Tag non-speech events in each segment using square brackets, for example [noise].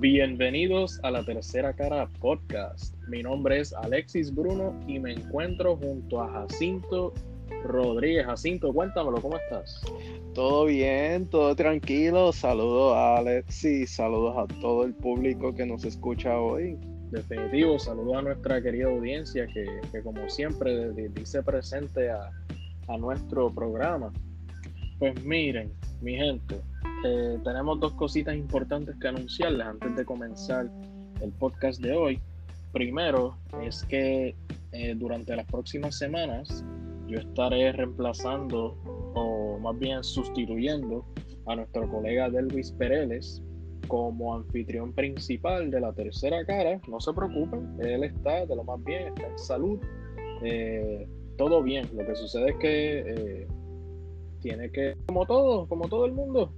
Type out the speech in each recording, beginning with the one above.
Bienvenidos a la Tercera Cara Podcast. Mi nombre es Alexis Bruno y me encuentro junto a Jacinto Rodríguez. Jacinto, cuéntamelo, ¿cómo estás? Todo bien, todo tranquilo. Saludos a Alexis, saludos a todo el público que nos escucha hoy. Definitivo, saludos a nuestra querida audiencia que, como siempre dice presente a, a nuestro programa. Pues miren, mi gente, eh, tenemos dos cositas importantes que anunciarles antes de comenzar el podcast de hoy. Primero es que eh, durante las próximas semanas yo estaré reemplazando o más bien sustituyendo a nuestro colega Delvis Pereles como anfitrión principal de la tercera cara. No se preocupen, él está de lo más bien, está en salud, eh, todo bien. Lo que sucede es que tiene que, como todo, como todo el mundo,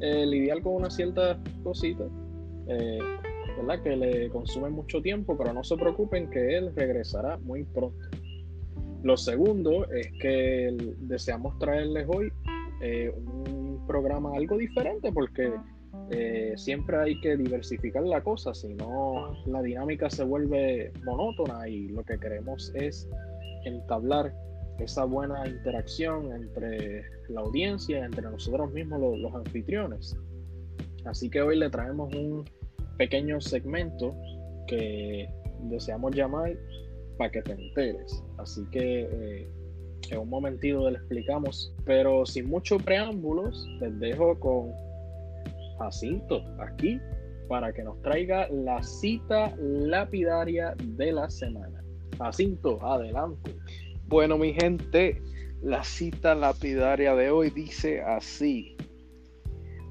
eh, lidiar con una cierta cosita, eh, ¿verdad? Que le consume mucho tiempo, pero no se preocupen que él regresará muy pronto. Lo segundo es que deseamos traerles hoy eh, un programa algo diferente porque siempre hay que diversificar la cosa, si no la dinámica se vuelve monótona y lo que queremos es entablar esa buena interacción entre la audiencia, entre nosotros mismos los, anfitriones. Así que hoy le traemos un pequeño segmento que deseamos llamar para que te enteres. Así que eh, en un momentito le explicamos, pero sin muchos preámbulos, les dejo con Jacinto aquí para que nos traiga la cita lapidaria de la semana. Jacinto, adelante. Bueno, mi gente, la cita lapidaria de hoy dice así.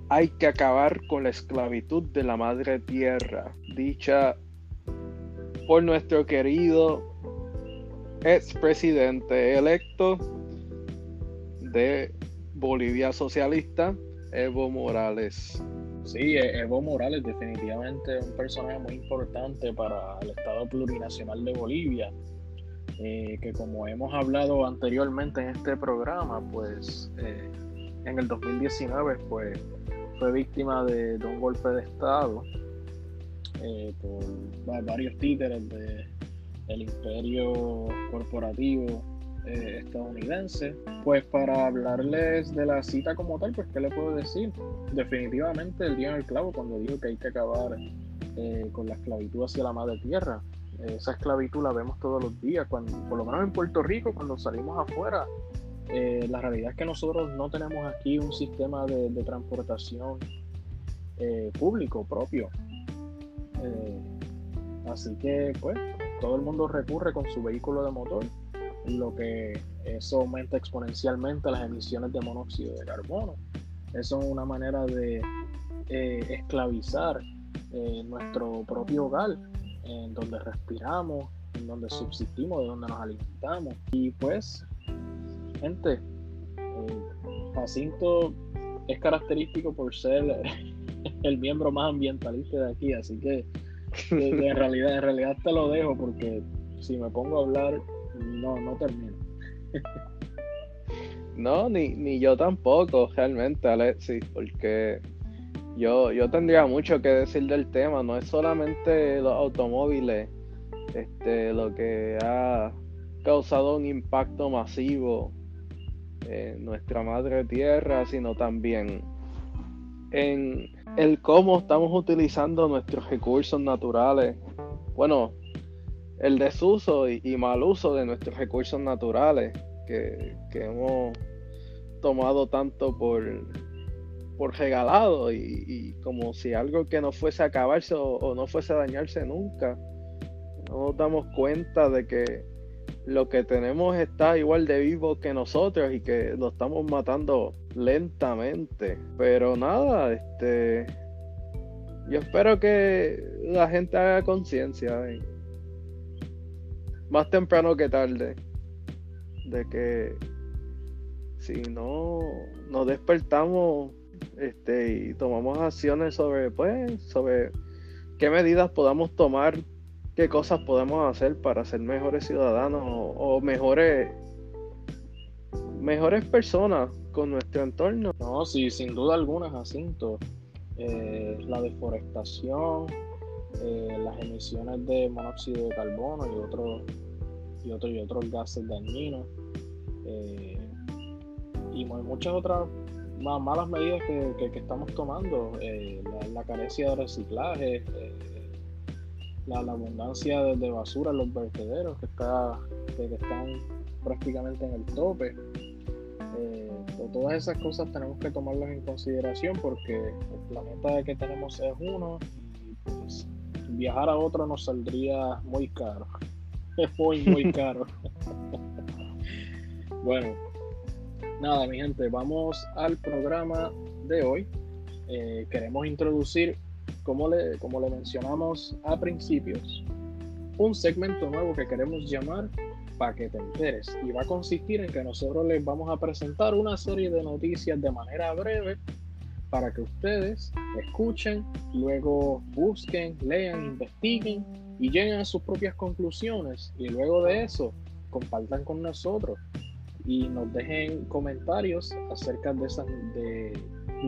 Hay que acabar con la esclavitud de la madre tierra, dicha por nuestro querido expresidente electo de Bolivia Socialista, Evo Morales. Sí, Evo Morales definitivamente es un personaje muy importante para el Estado plurinacional de Bolivia eh, que como hemos hablado anteriormente en este programa, pues eh, en el 2019 pues, fue víctima de, un golpe de Estado eh, por varios títeres del imperio corporativo estadounidense. Pues para hablarles de la cita como tal, pues ¿qué le puedo decir? Definitivamente el día en el clavo cuando dijo que hay que acabar con la esclavitud hacia la madre tierra esa esclavitud la vemos todos los días, cuando, por lo menos en Puerto Rico, cuando salimos afuera, eh, la realidad es que nosotros no tenemos aquí un sistema de, transportación eh, público propio. Eh, así que, pues, todo el mundo recurre con su vehículo de motor, lo que eso aumenta exponencialmente las emisiones de monóxido de carbono. Eso es una manera de esclavizar nuestro propio hogar en donde respiramos, en donde subsistimos, de donde nos alimentamos. Y pues, gente, eh, Jacinto es característico por ser [laughs] el miembro más ambientalista de aquí, así que en realidad, en realidad te lo dejo porque si me pongo a hablar, no, no termino. No, ni, ni yo tampoco, realmente, Alexis, porque yo, yo tendría mucho que decir del tema, no es solamente los automóviles este, lo que ha causado un impacto masivo en nuestra madre tierra, sino también en el cómo estamos utilizando nuestros recursos naturales. Bueno, el desuso y, mal uso de nuestros recursos naturales que, que hemos tomado tanto por por regalado y, como si algo que no fuese a acabarse o, no fuese a dañarse nunca. No nos damos cuenta de que lo que tenemos está igual de vivo que nosotros y que lo estamos matando lentamente. Pero nada, este yo espero que la gente haga conciencia más temprano que tarde de que si no nos despertamos este, y tomamos acciones sobre, pues, sobre qué medidas podamos tomar, qué cosas podemos hacer para ser mejores ciudadanos o, mejores, mejores personas con nuestro entorno. No, sí, sin duda alguna, Jacinto. eh, la deforestación, eh, las emisiones de monóxido de carbono y otros y otros y otros gases dañinos eh, y muchas otras más malas medidas que, estamos tomando la, carencia de reciclaje la, abundancia de, basura en los vertederos que está que están prácticamente en el tope eh, todas esas cosas tenemos que tomarlas en consideración porque el planeta que tenemos es uno pues, viajar a otro nos saldría muy caro. Es [laughs] muy, muy caro. [laughs] bueno, nada, mi gente, vamos al programa de hoy. Eh, queremos introducir, como le, como le mencionamos a principios, un segmento nuevo que queremos llamar para que te. Y va a consistir en que nosotros les vamos a presentar una serie de noticias de manera breve para que ustedes escuchen, luego busquen, lean, investiguen y lleguen a sus propias conclusiones. Y luego de eso, compartan con nosotros y nos dejen comentarios acerca de esas, de,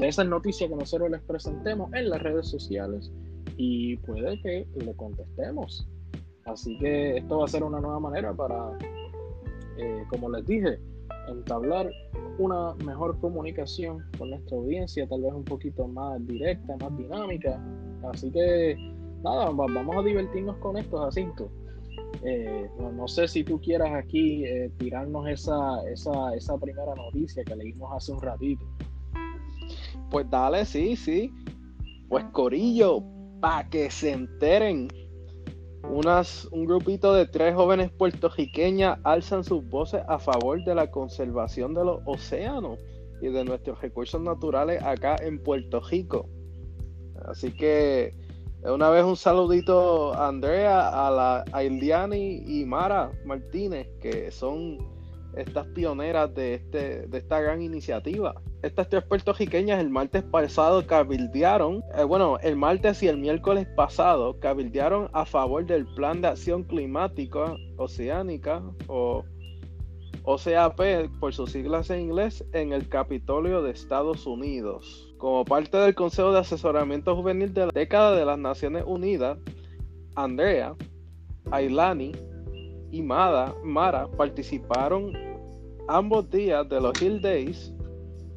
esas noticias que nosotros les presentemos en las redes sociales y puede que le contestemos. Así que esto va a ser una nueva manera para, eh, como les dije, entablar una mejor comunicación con nuestra audiencia, tal vez un poquito más directa, más dinámica. Así que nada, vamos a divertirnos con estos asuntos. Eh, no, sé si tú quieras aquí eh, tirarnos esa, esa, esa primera noticia que leímos hace un ratito. Pues dale, sí, sí. Pues Corillo, para que se enteren unas, un grupito de tres jóvenes puertorriqueñas alzan sus voces a favor de la conservación de los océanos y de nuestros recursos naturales acá en Puerto Rico. Así que una vez un saludito a Andrea, a la a y Mara Martínez, que son estas pioneras de, este, de esta gran iniciativa estas tres puertorriqueñas el martes pasado cabildearon, eh, bueno, el martes y el miércoles pasado cabildearon a favor del Plan de Acción Climática Oceánica o OCAP por sus siglas en inglés en el Capitolio de Estados Unidos. Como parte del Consejo de Asesoramiento Juvenil de la década de las Naciones Unidas, Andrea, Ailani y Mara participaron ambos días de los Hill Days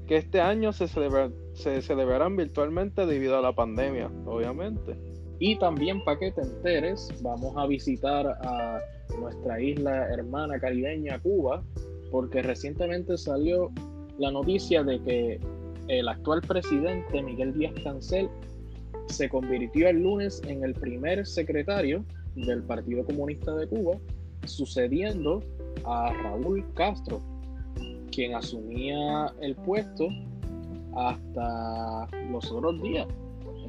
que este año se, se celebrarán virtualmente debido a la pandemia, obviamente. Y también para que te enteres, vamos a visitar a nuestra isla hermana caribeña Cuba, porque recientemente salió la noticia de que el actual presidente Miguel Díaz Cancel se convirtió el lunes en el primer secretario del Partido Comunista de Cuba, sucediendo a Raúl Castro, quien asumía el puesto hasta los otros días.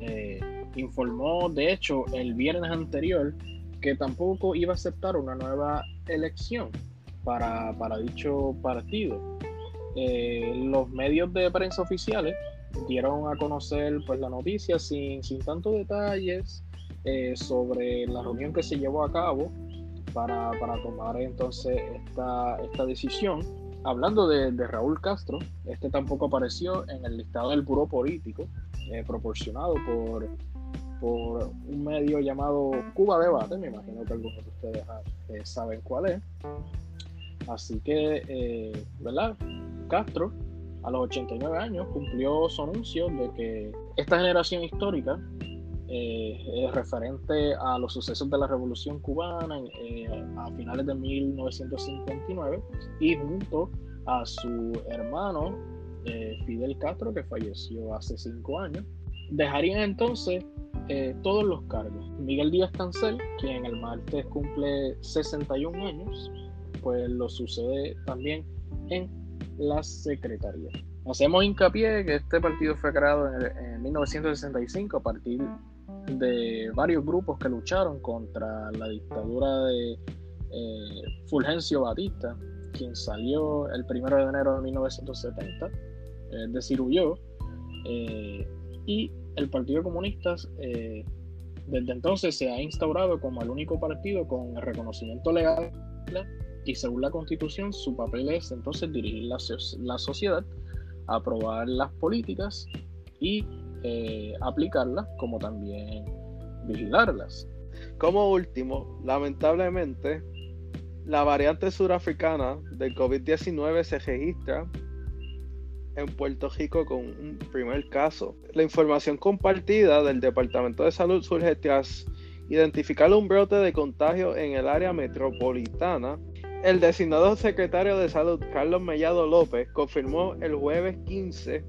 Eh, informó, de hecho, el viernes anterior que tampoco iba a aceptar una nueva elección para, dicho partido. Eh, los medios de prensa oficiales dieron a conocer pues, la noticia sin, sin tantos detalles eh, sobre la reunión que se llevó a cabo para, para tomar entonces esta, esta decisión hablando de, Raúl Castro, este tampoco apareció en el listado del Buró Político, eh, proporcionado por, por un medio llamado Cuba Debate, me imagino que algunos de ustedes ah, eh, saben cuál es. Así que, eh, ¿verdad? Castro, a los 89 años, cumplió su anuncio de que esta generación histórica eh, referente a los sucesos de la Revolución Cubana eh, a finales de 1959 y junto a su hermano eh, Fidel Castro, que falleció hace cinco años, dejarían entonces todos los cargos. Miguel Díaz Cancel, quien el martes cumple 61 años, pues lo sucede también en la Secretaría. Hacemos hincapié que este partido fue creado en, en 1965 a partir de varios grupos que lucharon contra la dictadura de eh, Fulgencio Batista, quien salió el 1 de enero de 1970, eh, de Ciruyó, eh, y el Partido Comunista desde entonces se ha instaurado como el único partido con el reconocimiento legal y según la constitución su papel es entonces dirigir la, la sociedad, aprobar las políticas y eh, aplicarlas como también vigilarlas. Como último, lamentablemente, la variante surafricana del COVID-19 se registra en Puerto Rico con un primer caso. La información compartida del Departamento de Salud surge tras identificar un brote de contagio en el área metropolitana. El designado secretario de Salud, Carlos Mellado López, confirmó el jueves 15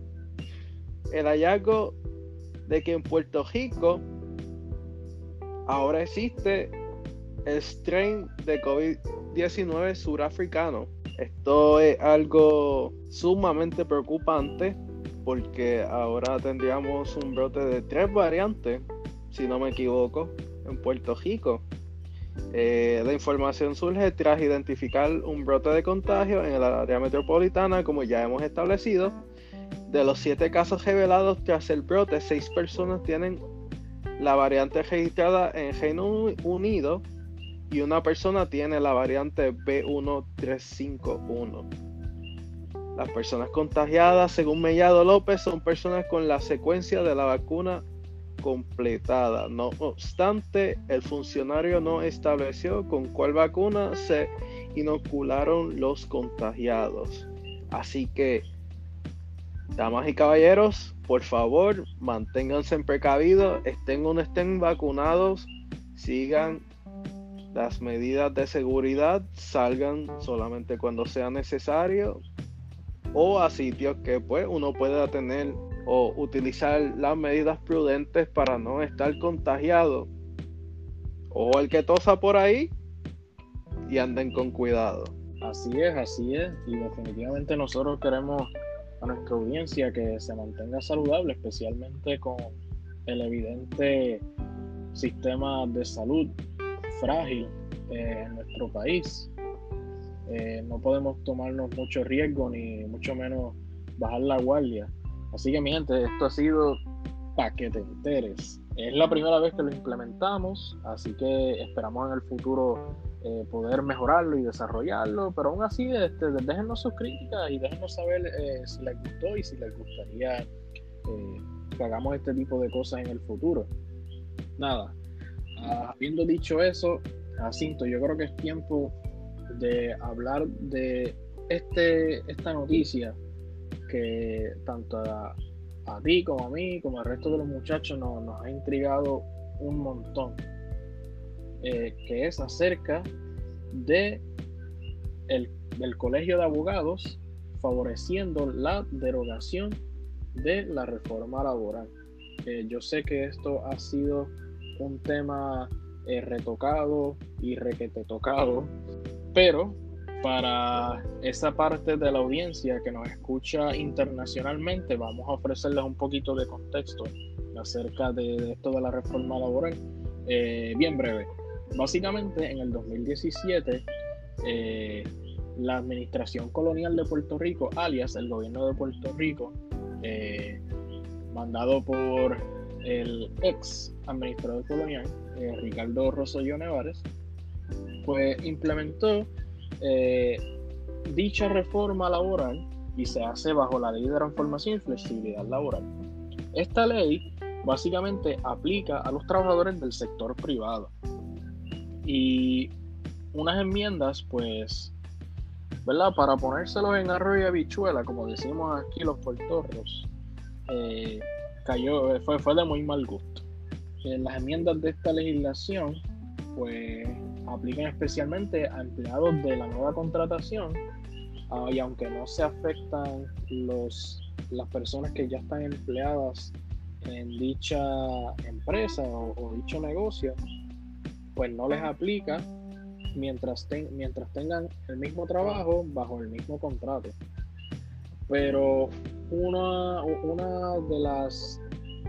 el hallazgo de que en Puerto Rico ahora existe el strain de COVID-19 surafricano. Esto es algo sumamente preocupante porque ahora tendríamos un brote de tres variantes, si no me equivoco, en Puerto Rico. Eh, la información surge tras identificar un brote de contagio en el área metropolitana, como ya hemos establecido. De los siete casos revelados tras el brote, seis personas tienen la variante registrada en Reino Unido y una persona tiene la variante B1351. Las personas contagiadas, según Mellado López, son personas con la secuencia de la vacuna completada. No obstante, el funcionario no estableció con cuál vacuna se inocularon los contagiados. Así que, damas y caballeros, por favor, manténganse precavidos, estén o no estén vacunados, sigan las medidas de seguridad, salgan solamente cuando sea necesario o a sitios que pues uno pueda tener o utilizar las medidas prudentes para no estar contagiado. O el que tosa por ahí y anden con cuidado. Así es, así es. Y definitivamente nosotros queremos a nuestra audiencia que se mantenga saludable, especialmente con el evidente sistema de salud frágil eh, en nuestro país. Eh, no podemos tomarnos mucho riesgo ni mucho menos bajar la guardia. Así que mi gente, esto ha sido para que te enteres. Es la primera vez que lo implementamos, así que esperamos en el futuro eh, poder mejorarlo y desarrollarlo, pero aún así este, déjenos sus críticas y déjenos saber eh, si les gustó y si les gustaría eh, que hagamos este tipo de cosas en el futuro. Nada, ah, habiendo dicho eso, Jacinto, yo creo que es tiempo de hablar de este, esta noticia que tanto a, ti como a mí, como al resto de los muchachos nos, ha intrigado un montón. Eh, que es acerca de el, del colegio de abogados favoreciendo la derogación de la reforma laboral. Eh, yo sé que esto ha sido un tema eh, retocado y requete tocado, pero para esa parte de la audiencia que nos escucha internacionalmente, vamos a ofrecerles un poquito de contexto acerca de, esto de la reforma laboral. Eh, bien breve. Básicamente, en el 2017, eh, la Administración Colonial de Puerto Rico, alias el gobierno de Puerto Rico, eh, mandado por el ex administrador colonial, Ricardo Rosselló Nevares, pues implementó eh, dicha reforma laboral y se hace bajo la ley de transformación y flexibilidad laboral. Esta ley básicamente aplica a los trabajadores del sector privado. Y unas enmiendas, pues, ¿verdad? Para ponérselos en arroyo y habichuela, como decimos aquí los puertorros, eh, cayó, fue, fue de muy mal gusto. Eh, las enmiendas de esta legislación, pues, aplican especialmente a empleados de la nueva contratación ah, y aunque no se afectan los, las personas que ya están empleadas en dicha empresa o, dicho negocio, pues no les aplica mientras, mientras tengan el mismo trabajo bajo el mismo contrato. Pero una, una de, las,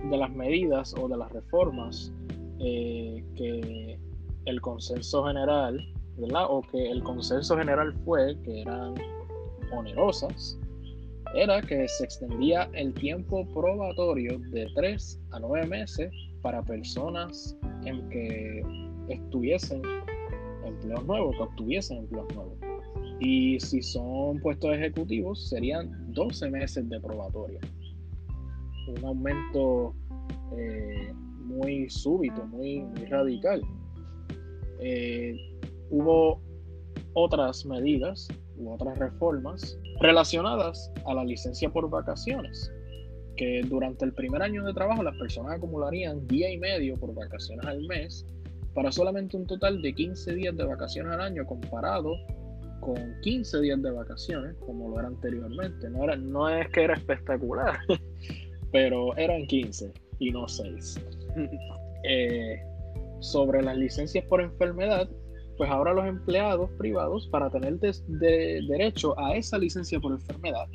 de las medidas o de las reformas eh, que el consenso general, ¿verdad? O que el consenso general fue que eran onerosas, era que se extendía el tiempo probatorio de 3 a 9 meses para personas en que estuviesen empleos nuevos, que obtuviesen empleos nuevos. Y si son puestos ejecutivos, serían 12 meses de probatorio. un aumento eh, muy súbito, muy, radical. Eh, hubo otras medidas u otras reformas relacionadas a la licencia por vacaciones, que durante el primer año de trabajo las personas acumularían día y medio por vacaciones al mes para solamente un total de 15 días de vacaciones al año comparado con 15 días de vacaciones, como lo era anteriormente. No, era, no es que era espectacular, [laughs] pero eran 15 y no 6. [laughs] Eh, sobre las licencias por enfermedad, pues ahora los empleados privados, para tener de, derecho a esa licencia por enfermedad,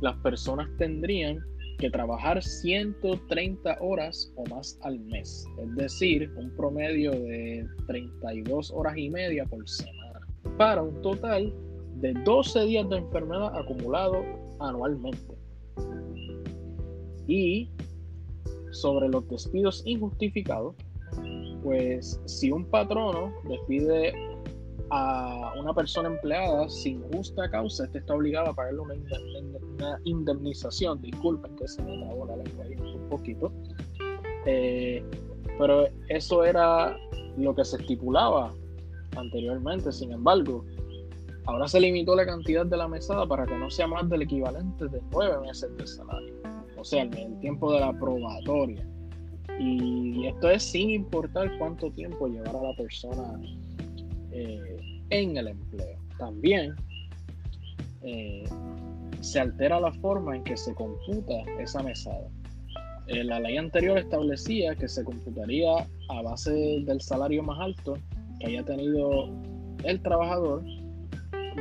las personas tendrían que trabajar 130 horas o más al mes, es decir, un promedio de 32 horas y media por semana, para un total de 12 días de enfermedad acumulado anualmente. Y sobre los despidos injustificados, pues si un patrono despide a una persona empleada sin justa causa, este está obligado a pagarle una, indemnización. Disculpen que se me trabó la lengua un poquito. Eh, pero eso era lo que se estipulaba anteriormente. Sin embargo, ahora se limitó la cantidad de la mesada para que no sea más del equivalente de nueve meses de salario. O sea, el tiempo de la probatoria. Y esto es sin importar cuánto tiempo llevará la persona eh, en el empleo. También eh, se altera la forma en que se computa esa mesada. Eh, la ley anterior establecía que se computaría a base del salario más alto que haya tenido el trabajador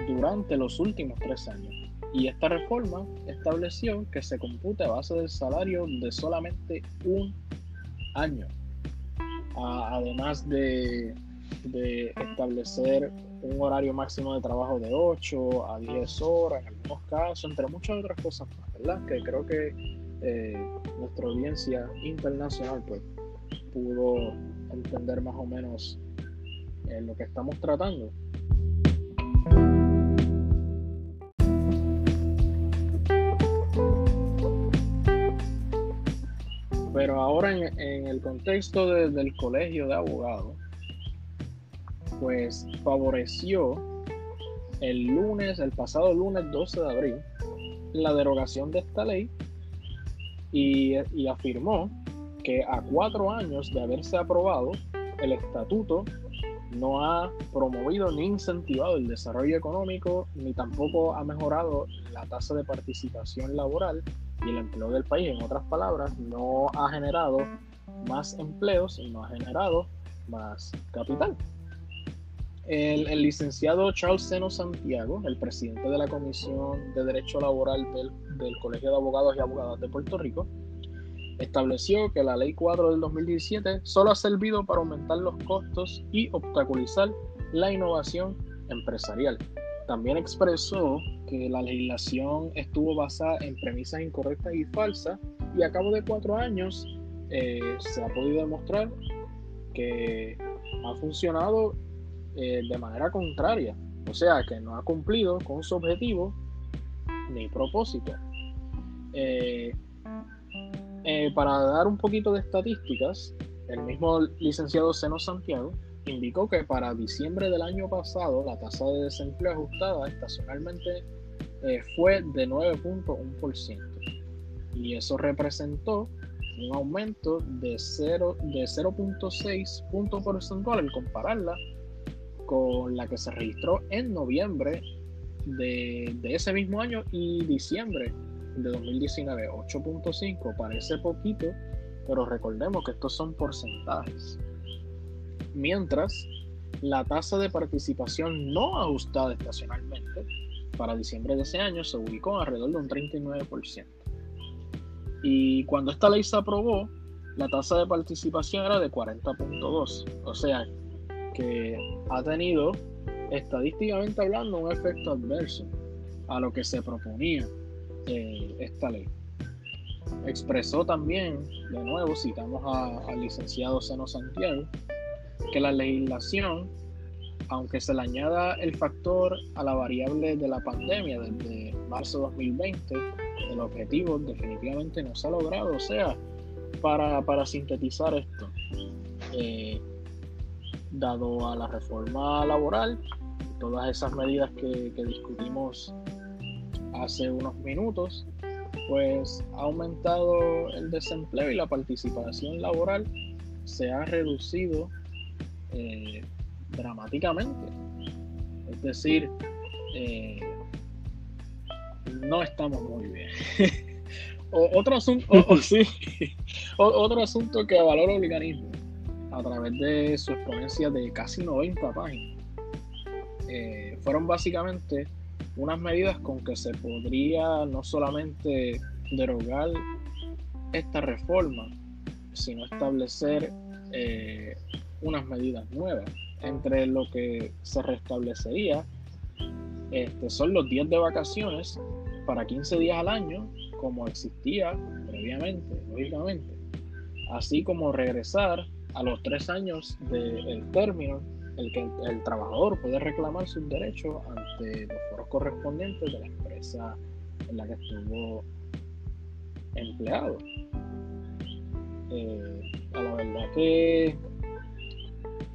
durante los últimos tres años. Y esta reforma estableció que se compute a base del salario de solamente un año. además de de establecer un horario máximo de trabajo de 8 a 10 horas en algunos casos, entre muchas otras cosas más, ¿verdad? Que creo que eh, nuestra audiencia internacional pues pudo entender más o menos eh, lo que estamos tratando. Pero ahora en, el contexto del colegio de abogados, pues favoreció el lunes, el pasado lunes 12 de abril, la derogación de esta ley y, afirmó que a cuatro años de haberse aprobado, el estatuto no ha promovido ni incentivado el desarrollo económico, ni tampoco ha mejorado la tasa de participación laboral y el empleo del país. En otras palabras, no ha generado más empleos y no ha generado más capital. El, licenciado Charles Seno Santiago, el presidente de la Comisión de Derecho Laboral del, Colegio de Abogados y Abogadas de Puerto Rico, estableció que la Ley 4 del 2017 solo ha servido para aumentar los costos y obstaculizar la innovación empresarial. También expresó que la legislación estuvo basada en premisas incorrectas y falsas y a cabo de cuatro años eh, se ha podido demostrar que ha funcionado eh, de manera contraria, o sea que no ha cumplido con su objetivo ni propósito. Eh, eh, para dar un poquito de estadísticas, el mismo licenciado Seno Santiago indicó que para diciembre del año pasado la tasa de desempleo ajustada estacionalmente fue de 9.1% y eso representó un aumento de 0.6 de 0.6 puntos porcentual al compararla con la que se registró en noviembre de, ese mismo año y diciembre de 2019. 8.5 parece poquito, pero recordemos que estos son porcentajes. Mientras, la tasa de participación no ajustada estacionalmente para diciembre de ese año se ubicó alrededor de un 39%. Y cuando esta ley se aprobó, la tasa de participación era de 40.2, o sea, que ha tenido estadísticamente hablando un efecto adverso a lo que se proponía eh, esta ley. Expresó también, de nuevo, citamos al licenciado Seno Santiago, que la legislación, aunque se le añada el factor a la variable de la pandemia desde marzo de 2020 el objetivo definitivamente no se ha logrado. O sea, para, para sintetizar esto, eh, dado a la reforma laboral, todas esas medidas que, discutimos hace unos minutos, pues ha aumentado el desempleo y la participación laboral se ha reducido eh, dramáticamente. Es decir, eh, no estamos muy bien. [laughs] otro, asunto, [laughs] otro asunto que valora el organismo a través de su exponencia de casi 90 páginas eh, fueron básicamente unas medidas con que se podría no solamente derogar esta reforma, sino establecer eh, unas medidas nuevas. Entre lo que se restablecería este, son los días de vacaciones para 15 días al año, como existía previamente, lógicamente, así como regresar a los tres años del término el que el, trabajador puede reclamar sus derechos ante los foros correspondientes de la empresa en la que estuvo empleado. Eh, a la verdad que,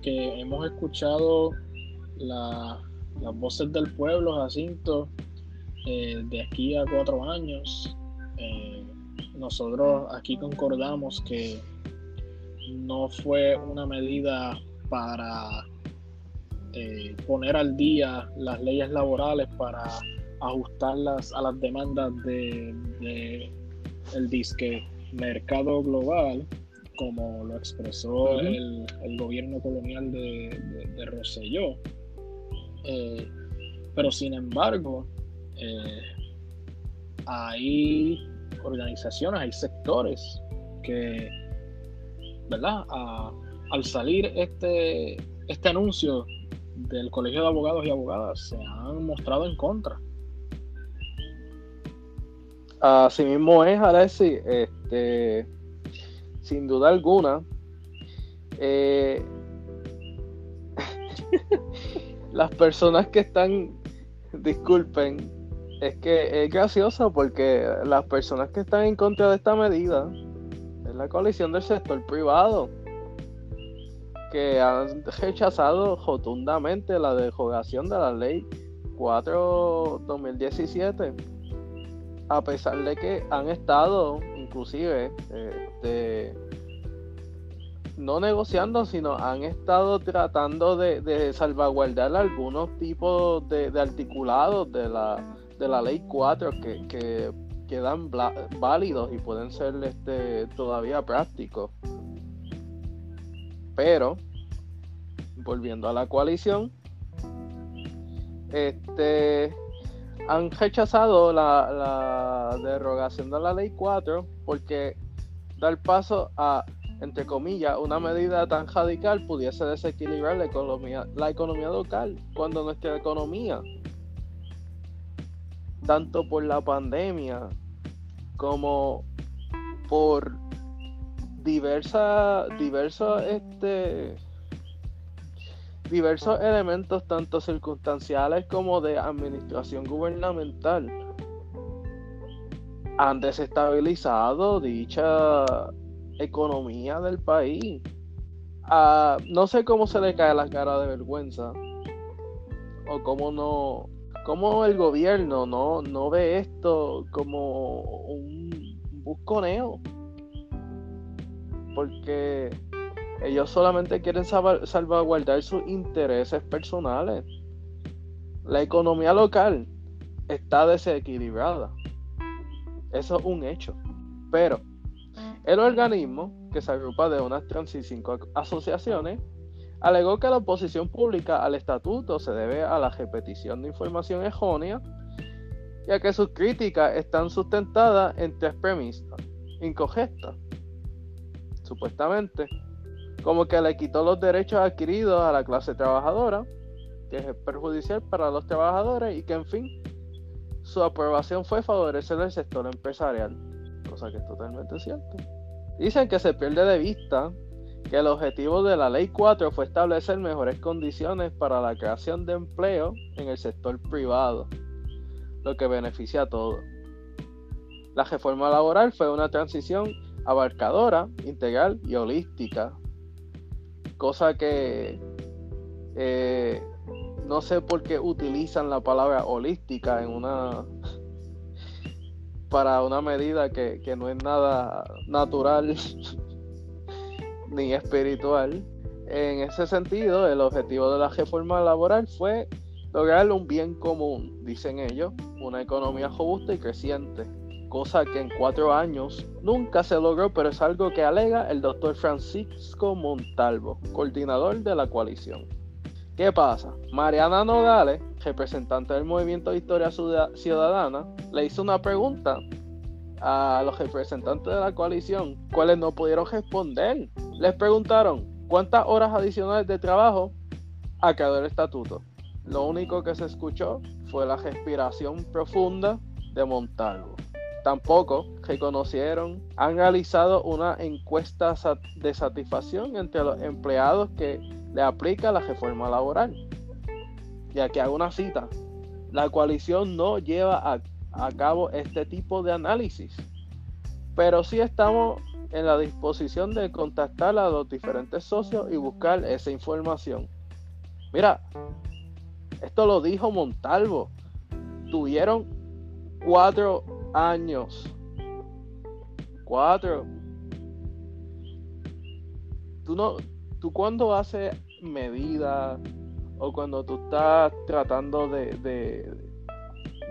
que hemos escuchado las voces del pueblo, Jacinto, eh, de aquí a cuatro años. Eh, nosotros aquí concordamos que no fue una medida para eh, poner al día las leyes laborales para ajustarlas a las demandas de, el disque mercado global, como lo expresó el, gobierno colonial de, de, Rosselló. Eh, pero sin embargo, eh, hay organizaciones, hay sectores que ¿verdad? al salir este, este anuncio del Colegio de Abogados y Abogadas, se han mostrado en contra. Así mismo es, Alessi, este, sin duda alguna, eh, [laughs] las personas que están, disculpen, es que es gracioso porque las personas que están en contra de esta medida la coalición del sector privado que han rechazado rotundamente la derogación de la ley 4-2017 a pesar de que han estado inclusive este, no negociando sino han estado tratando de, salvaguardar algunos tipos de, articulados de la, de la ley 4 que, que quedan válidos y pueden ser este, todavía prácticos. Pero, volviendo a la coalición, este, han rechazado la, la derogación de la ley 4 porque dar paso a, entre comillas, una medida tan radical pudiese desequilibrar la economía, la economía local, cuando nuestra economía tanto por la pandemia como por diversa, diversos este diversos elementos tanto circunstanciales como de administración gubernamental han desestabilizado dicha economía del país. Ah, no sé cómo se le cae la cara de vergüenza o cómo no cómo el gobierno no, no ve esto como un busconeo. Porque ellos solamente quieren salvaguardar sus intereses personales. La economía local está desequilibrada. Eso es un hecho. Pero el organismo, que se agrupa de unas 35 asociaciones, alegó que la oposición pública al estatuto se debe a la repetición de información errónea ya que sus críticas están sustentadas en tres premisas incorrectas, supuestamente, como que le quitó los derechos adquiridos a la clase trabajadora, que es perjudicial para los trabajadores y que en fin, su aprobación fue favorecer el sector empresarial, cosa que es totalmente cierto. Dicen que se pierde de vista que el objetivo de la Ley 4 fue establecer mejores condiciones para la creación de empleo en el sector privado, lo que beneficia a todos. La reforma laboral fue una transición abarcadora, integral y holística, cosa que eh, no sé por qué utilizan la palabra holística en una [laughs] para una medida que, que no es nada natural [laughs] ni espiritual. En ese sentido, el objetivo de la reforma laboral fue lograr un bien común, dicen ellos, una economía robusta y creciente, cosa que en cuatro años nunca se logró, pero es algo que alega el doctor Francisco Montalvo, coordinador de la coalición. ¿Qué pasa? Mariana Nogales, representante del Movimiento de Historia Ciudadana, le hizo una pregunta a los representantes de la coalición, cuales no pudieron responder. Les preguntaron cuántas horas adicionales de trabajo acabó el estatuto. Lo único que se escuchó fue la respiración profunda de Montalvo. Tampoco reconocieron, han realizado una encuesta de satisfacción entre los empleados que le aplica la reforma laboral. Y aquí hago una cita. La coalición no lleva a, a cabo este tipo de análisis, pero sí estamos en la disposición de contactar a los diferentes socios y buscar esa información. Mira, esto lo dijo Montalvo. Tuvieron cuatro años. Cuatro. Tú no, tú cuando haces medidas o cuando tú estás tratando de, de,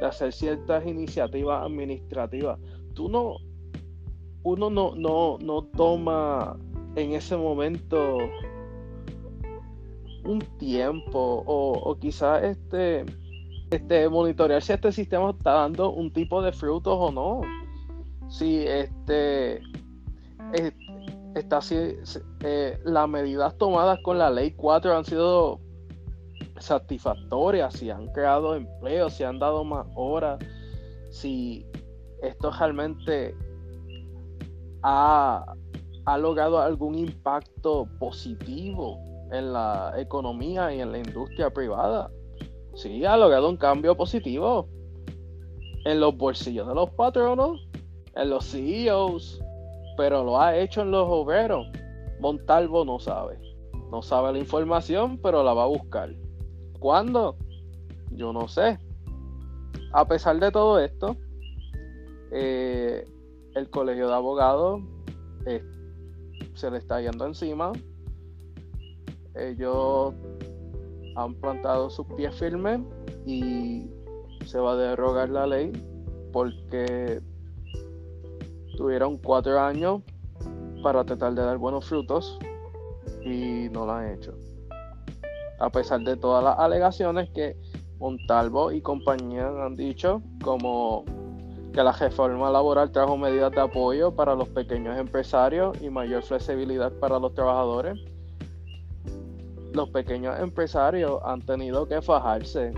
hacer ciertas iniciativas administrativas, tú no, uno no, no, no toma en ese momento un tiempo o, o quizás este, este monitorear si este sistema está dando un tipo de frutos o no. Si este, está eh, las medidas tomadas con la ley 4 han sido satisfactorias, si han creado empleo, si han dado más horas, si esto realmente ha logrado algún impacto positivo en la economía y en la industria privada. Sí, ha logrado un cambio positivo en los bolsillos de los patronos, en los CEOs, pero lo ha hecho en los obreros. Montalvo no sabe. No sabe la información, pero la va a buscar. ¿Cuándo? Yo no sé. A pesar de todo esto, eh, el colegio de abogados eh, se le está yendo encima. Ellos han plantado sus pies firmes y se va a derogar la ley porque Tuvieron cuatro años para tratar de dar buenos frutos y no lo han hecho. A pesar de todas las alegaciones que Montalvo y compañía han dicho, como que la reforma laboral trajo medidas de apoyo para los pequeños empresarios y mayor flexibilidad para los trabajadores. Los pequeños empresarios han tenido que fajarse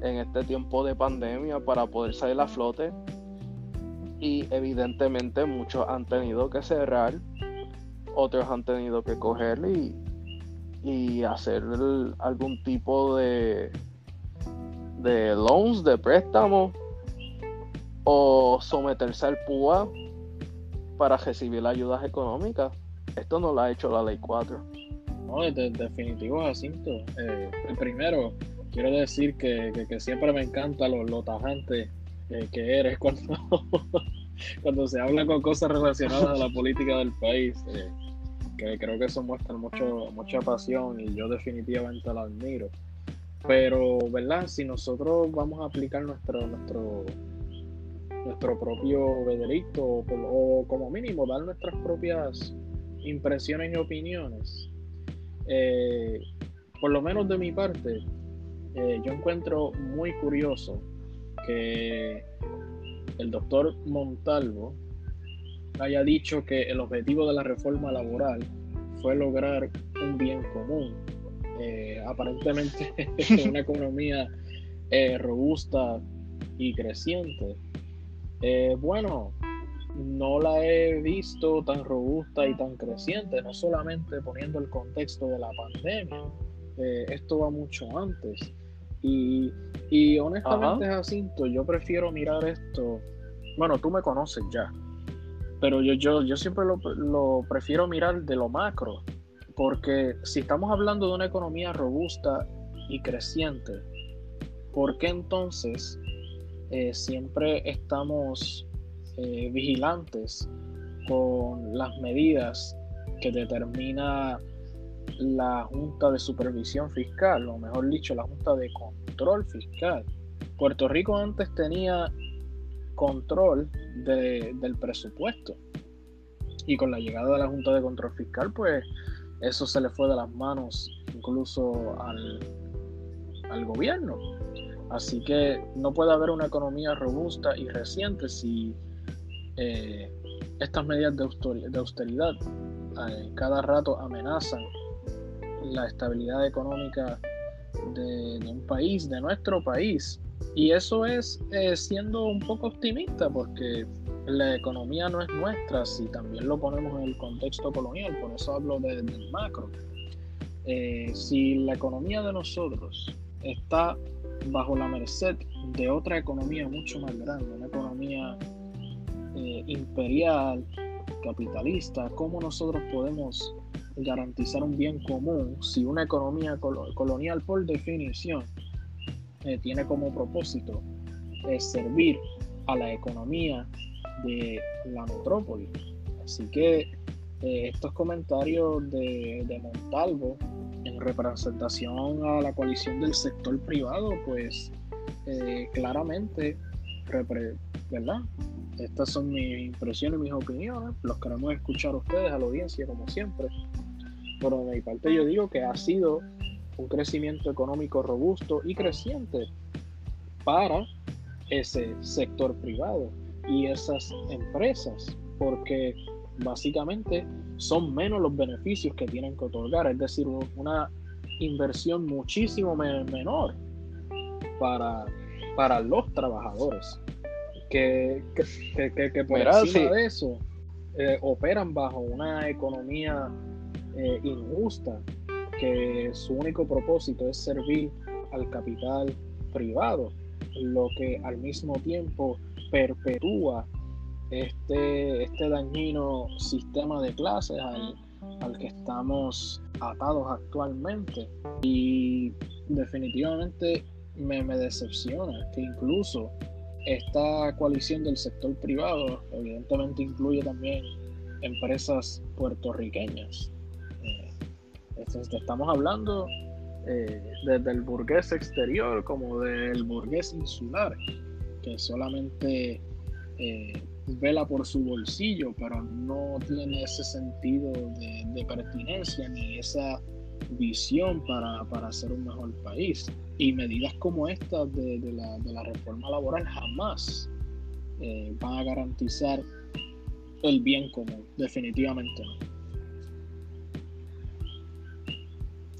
en este tiempo de pandemia para poder salir a flote y evidentemente muchos han tenido que cerrar, otros han tenido que coger y, y hacer algún tipo de, de loans, de préstamos o someterse al PUA para recibir ayudas económicas. Esto no lo ha hecho la ley 4. No, de, definitivo, Jacinto. Eh, primero, quiero decir que, siempre me encanta lo, lo tajante eh, que eres cuando, [laughs] cuando se habla con cosas relacionadas a la política del país. Eh, que creo que eso muestra mucho, mucha pasión y yo definitivamente la admiro. Pero, ¿verdad? Si nosotros vamos a aplicar nuestro, nuestro, nuestro propio veredicto o, como mínimo dar nuestras propias impresiones y opiniones, eh, por lo menos de mi parte, yo encuentro muy curioso que el doctor Montalvo haya dicho que el objetivo de la reforma laboral fue lograr un bien común. Eh, aparentemente [laughs] una economía eh, robusta y creciente. Eh, bueno, no la he visto tan robusta y tan creciente, no solamente poniendo el contexto de la pandemia, esto va mucho antes. Y, honestamente, Jacinto, yo prefiero mirar esto bueno, tú me conoces ya, pero yo, yo, yo siempre lo, lo prefiero mirar de lo macro, porque si estamos hablando de una economía robusta y creciente, ¿por qué entonces eh, siempre estamos eh, vigilantes con las medidas que determina la Junta de Supervisión Fiscal, o mejor dicho, la Junta de Control Fiscal. Puerto Rico antes tenía control del presupuesto y con la llegada de la Junta de Control Fiscal, pues eso se le fue de las manos incluso al, al gobierno. Así que no puede haber una economía robusta y reciente si eh, estas medidas de austeridad eh, cada rato amenazan la estabilidad económica de, un país, de nuestro país. Y eso es eh, siendo un poco optimista porque la economía no es nuestra si también lo ponemos en el contexto colonial, por eso hablo del macro. si la economía de nosotros está bajo la merced de otra economía mucho más grande, una economía eh, imperial, capitalista, ¿cómo nosotros podemos garantizar un bien común si una economía colonial por definición eh, tiene como propósito eh, servir a la economía de la metrópoli? Así que estos comentarios de, Montalvo en representación a la coalición del sector privado, pues claramente, ¿verdad? Estas son mis impresiones, mis opiniones. Los queremos escuchar a ustedes, a la audiencia, como siempre. Pero de mi parte yo digo que ha sido un crecimiento económico robusto y creciente para ese sector privado y esas empresas, porque básicamente son menos los beneficios que tienen que otorgar, es decir, una inversión muchísimo menor para, para los trabajadores que, que, por encima de eso eh, operan bajo una economía eh, injusta que su único propósito es servir al capital privado, lo que al mismo tiempo perpetúa este, este dañino sistema de clases al, que estamos atados actualmente. Y definitivamente me, me decepciona que incluso esta coalición del sector privado evidentemente incluye también empresas puertorriqueñas. Eh, estamos hablando eh, desde el burgués exterior como del burgués insular, que solamente eh, vela por su bolsillo, pero no tiene ese sentido de, pertinencia ni esa visión para, para, hacer un mejor país. Y medidas como estas de, la, reforma laboral jamás eh, van a garantizar el bien común, definitivamente no.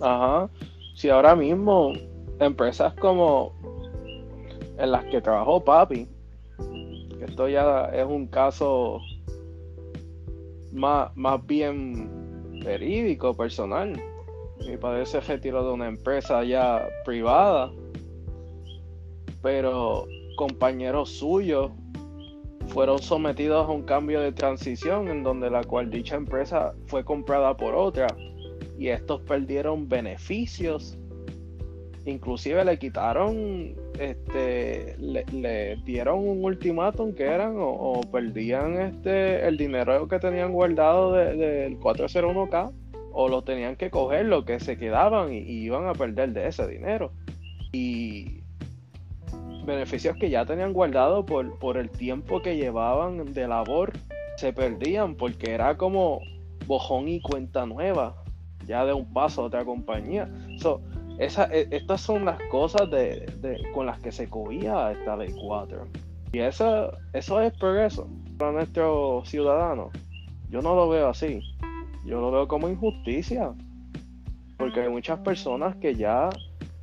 Ajá, si ahora mismo empresas como en las que trabajó papi, esto ya es un caso más, más bien verídico, personal. Mi padre se retiró de una empresa ya privada, pero compañeros suyos fueron sometidos a un cambio de transición en donde la cual dicha empresa fue comprada por otra y estos perdieron beneficios. Inclusive le quitaron este le, dieron un ultimátum que eran o, perdían este el dinero que tenían guardado del 401k o lo tenían que coger lo que se quedaban y, iban a perder de ese dinero y beneficios que ya tenían guardado por, por el tiempo que llevaban de labor se perdían porque era como bojón y cuenta nueva ya de un paso a otra compañía esa, e, estas son las cosas de, con las que se cobía esta ley 4. Y eso, eso es progreso para nuestros ciudadanos. Yo no lo veo así. Yo lo veo como injusticia. Porque hay muchas personas que ya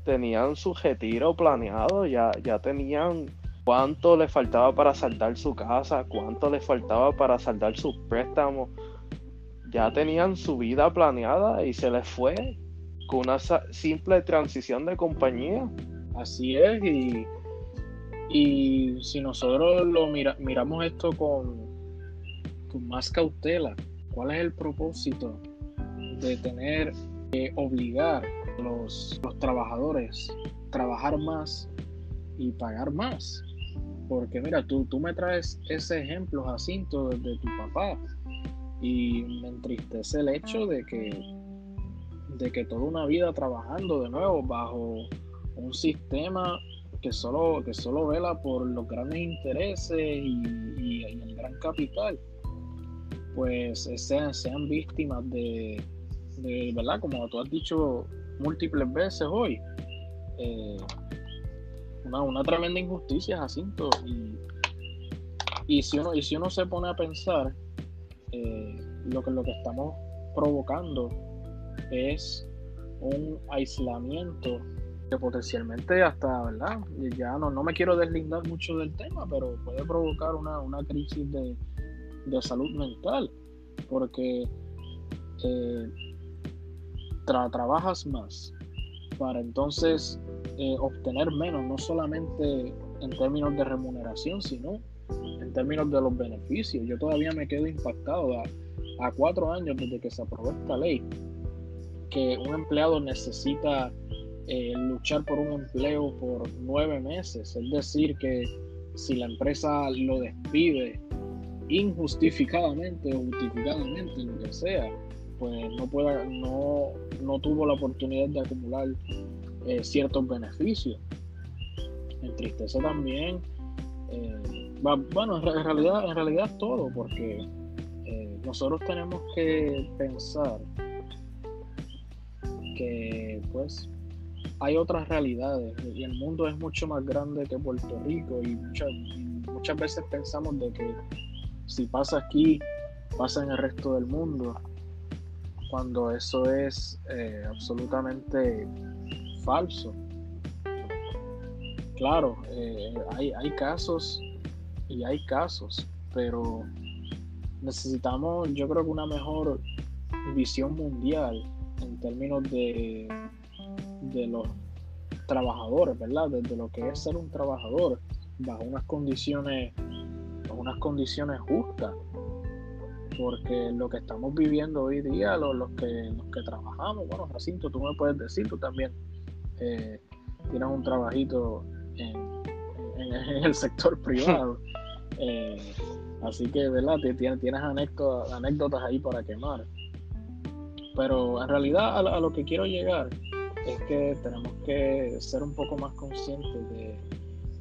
tenían su retiro planeado, ya, ya tenían cuánto les faltaba para saldar su casa, cuánto les faltaba para saldar sus préstamos. Ya tenían su vida planeada y se les fue con una simple transición de compañía. Así es, y, Y si nosotros lo miramos esto con más cautela, ¿cuál es el propósito de tener que obligar a los, los trabajadores a trabajar más y pagar más? Porque mira, tú, tú me traes ese ejemplo, Jacinto, de tu papá y me entristece el hecho de que de que toda una vida trabajando de nuevo bajo un sistema que solo, que solo vela por los grandes intereses y, el gran capital, pues sean, sean víctimas de, ¿verdad? Como tú has dicho múltiples veces hoy, eh, una, tremenda injusticia, Jacinto. Y, y, si uno, y si uno se pone a pensar, eh, lo, que, lo que estamos provocando es un aislamiento que potencialmente hasta, ¿verdad? Ya no, no me quiero deslindar mucho del tema, pero puede provocar una, crisis de, salud mental, porque eh, trabajas más para entonces eh, obtener menos, no solamente en términos de remuneración, sino en términos de los beneficios. Yo todavía me quedo impactado a, a cuatro años desde que se aprobó esta ley que un empleado necesita eh, luchar por un empleo por nueve meses. Es decir, que si la empresa lo despide injustificadamente justificadamente, lo que sea, pues no, pueda, no, no tuvo la oportunidad de acumular eh, ciertos beneficios. Entristece también, eh, bueno, en realidad, en realidad todo, porque nosotros tenemos que pensar que pues hay otras realidades y el mundo es mucho más grande que Puerto Rico y muchas, muchas veces pensamos de que si pasa aquí, pasa en el resto del mundo, cuando eso es eh, absolutamente falso. Claro, eh, hay, hay casos y hay casos, pero necesitamos yo creo que una mejor visión mundial en términos de, de los trabajadores, ¿verdad? Desde lo que es ser un trabajador bajo unas condiciones, unas condiciones justas. Porque lo que estamos viviendo hoy día, los, que, los que trabajamos, bueno, Jacinto, tú me puedes decir, tú también eh, tienes un trabajito en, el sector privado. [laughs] Eh, así que, ¿verdad? Tienes, tienes anécdotas, anécdotas ahí para quemar. Pero en realidad a, lo que quiero llegar es que tenemos que ser un poco más conscientes de,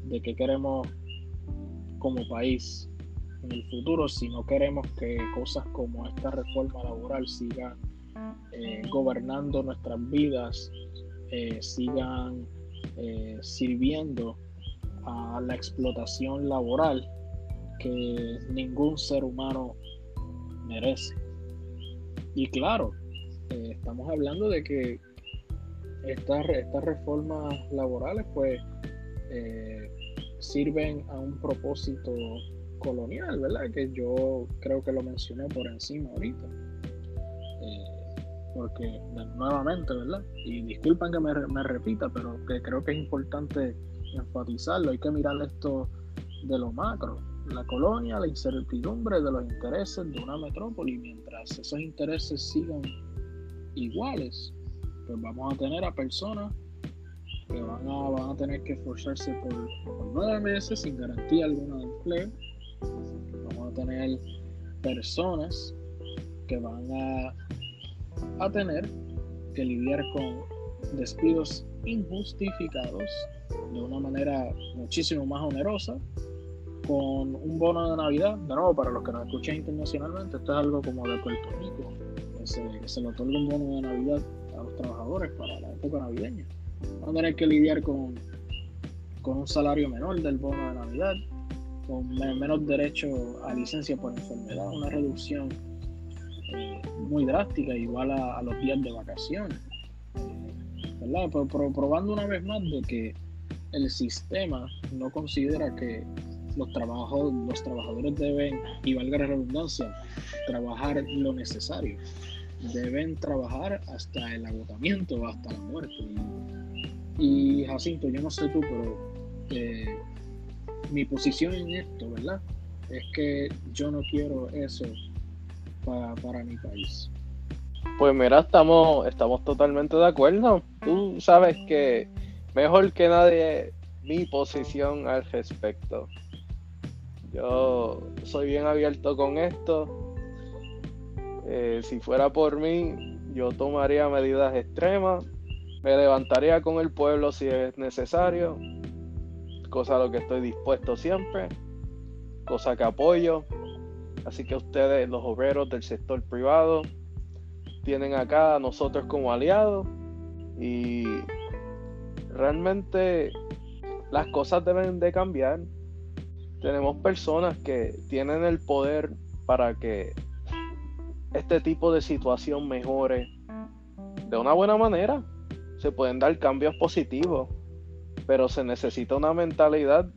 de qué queremos como país en el futuro si no queremos que cosas como esta reforma laboral sigan eh, gobernando nuestras vidas, eh, sigan eh, sirviendo a la explotación laboral que ningún ser humano merece. Y claro, estamos hablando de que estas, estas reformas laborales pues sirven a un propósito colonial, ¿verdad? Que yo creo que lo mencioné por encima ahorita. Eh, porque nuevamente, ¿verdad? Y disculpen que me, me, repita, pero que creo que es importante enfatizarlo, hay que mirar esto de lo macro. La colonia, la incertidumbre de los intereses de una metrópoli, mientras esos intereses sigan iguales, pues vamos a tener a personas que van a, van a tener que esforzarse por, nueve meses sin garantía alguna de empleo. Vamos a tener personas que van a, a tener que lidiar con despidos injustificados de una manera muchísimo más onerosa con un bono de Navidad. De nuevo, para los que nos escuchan internacionalmente, esto es algo como de Puerto Rico se, se le otorga un bono de Navidad a los trabajadores para la época navideña. Van a tener que lidiar con, con un salario menor del bono de Navidad, con menos derecho a licencia por enfermedad, una reducción eh, muy drástica, igual a, los días de vacaciones. Eh, ¿verdad? Pero, probando una vez más de que el sistema no considera que los, trabajos, los trabajadores deben, y valga la redundancia, trabajar lo necesario deben trabajar hasta el agotamiento, hasta la muerte. Y, Jacinto, yo no sé tú, pero eh, mi posición en esto, ¿verdad? Es que yo no quiero eso para, para mi país. Pues mira, estamos, estamos totalmente de acuerdo. Tú sabes que mejor que nadie mi posición al respecto. Yo soy bien abierto con esto. Eh, si fuera por mí, yo tomaría medidas extremas. Me levantaría con el pueblo si es necesario. Cosa a lo que estoy dispuesto siempre. Cosa que apoyo. Así que ustedes, los obreros del sector privado, tienen acá a nosotros como aliados. Y realmente las cosas deben de cambiar. Tenemos personas que tienen el poder para que este tipo de situación mejore de una buena manera. Se pueden dar cambios positivos, pero se necesita una mentalidad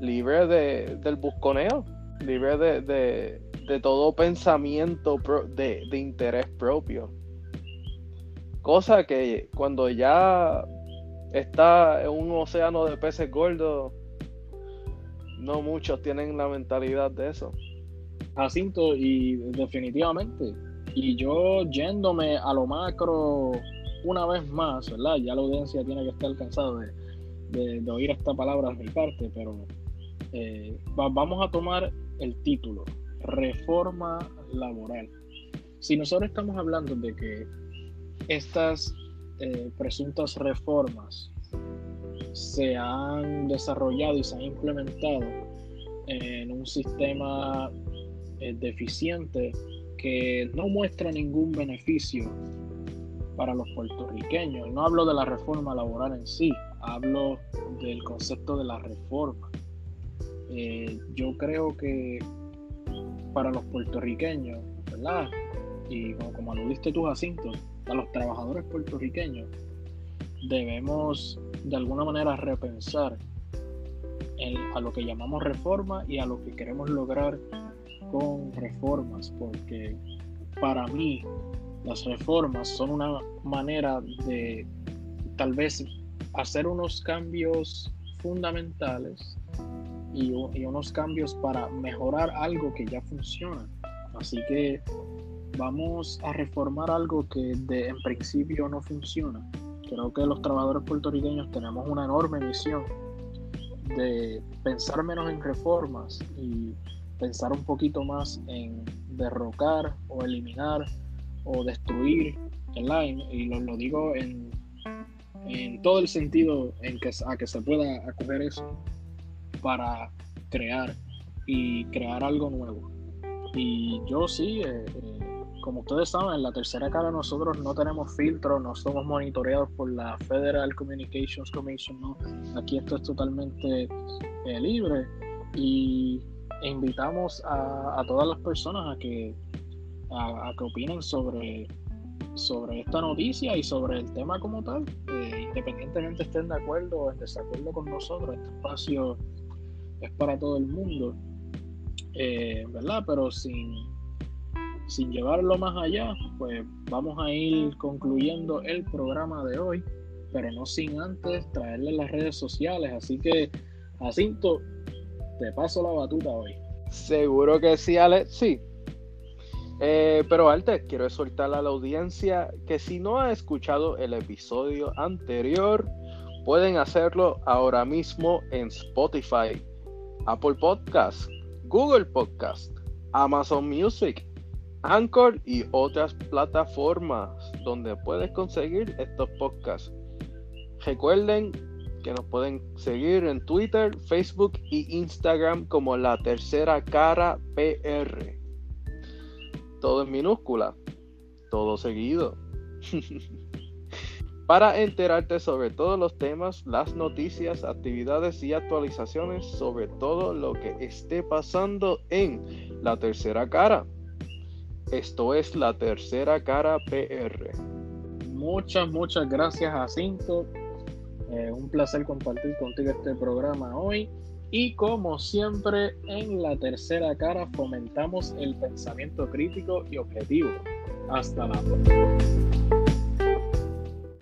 libre de, del busconeo, libre de, de, todo pensamiento de, de interés propio. Cosa que cuando ya está en un océano de peces gordos. No muchos tienen la mentalidad de eso. Jacinto, y definitivamente. Y yo yéndome a lo macro una vez más, ¿verdad? Ya la audiencia tiene que estar cansada de, oír esta palabra de mi parte, pero eh, vamos a tomar el título, reforma laboral. Si nosotros estamos hablando de que estas eh, presuntas reformas se han desarrollado y se han implementado en un sistema eh, deficiente que no muestra ningún beneficio para los puertorriqueños. No hablo de la reforma laboral en sí, hablo del concepto de la reforma. Eh, yo creo que para los puertorriqueños, ¿verdad? Y como, como aludiste tú, Jacinto, a los trabajadores puertorriqueños, debemos de alguna manera repensar a lo que llamamos reforma y a lo que queremos lograr con reformas, porque para mí las reformas son una manera de tal vez hacer unos cambios fundamentales y, unos cambios para mejorar algo que ya funciona. Así que vamos a reformar algo que de, en principio no funciona. Creo que los trabajadores puertorriqueños tenemos una enorme misión de pensar menos en reformas y pensar un poquito más en derrocar o eliminar o destruir el line y lo, digo en, en, todo el sentido en que, a que se pueda acoger eso para crear y crear algo nuevo. Y yo sí, eh, eh, como ustedes saben, en la tercera cara nosotros no tenemos filtro, no somos monitoreados por la Federal Communications Commission, ¿no? aquí esto es totalmente eh, libre y invitamos a, todas las personas a que, a, que opinen sobre, sobre esta noticia y sobre el tema como tal, eh, independientemente estén de acuerdo o en desacuerdo con nosotros, este espacio es para todo el mundo, eh, ¿verdad? Pero sin sin llevarlo más allá, pues vamos a ir concluyendo el programa de hoy, pero no sin antes traerle las redes sociales. Así que, Jacinto, te paso la batuta hoy. Seguro que sí, Alex, sí. Eh, pero antes quiero soltar a la audiencia que si no ha escuchado el episodio anterior, pueden hacerlo ahora mismo en Spotify, Apple Podcast, Google Podcast, Amazon Music Anchor y otras plataformas donde puedes conseguir estos podcasts. Recuerden que nos pueden seguir en Twitter, Facebook y Instagram como la tercera cara PR. Todo en minúscula, todo seguido. [laughs] Para enterarte sobre todos los temas, las noticias, actividades y actualizaciones sobre todo lo que esté pasando en la tercera cara. Esto es la tercera cara PR. Muchas, muchas gracias, Jacinto. Eh, un placer compartir contigo este programa hoy. Y como siempre, en la tercera cara fomentamos el pensamiento crítico y objetivo. Hasta la próxima.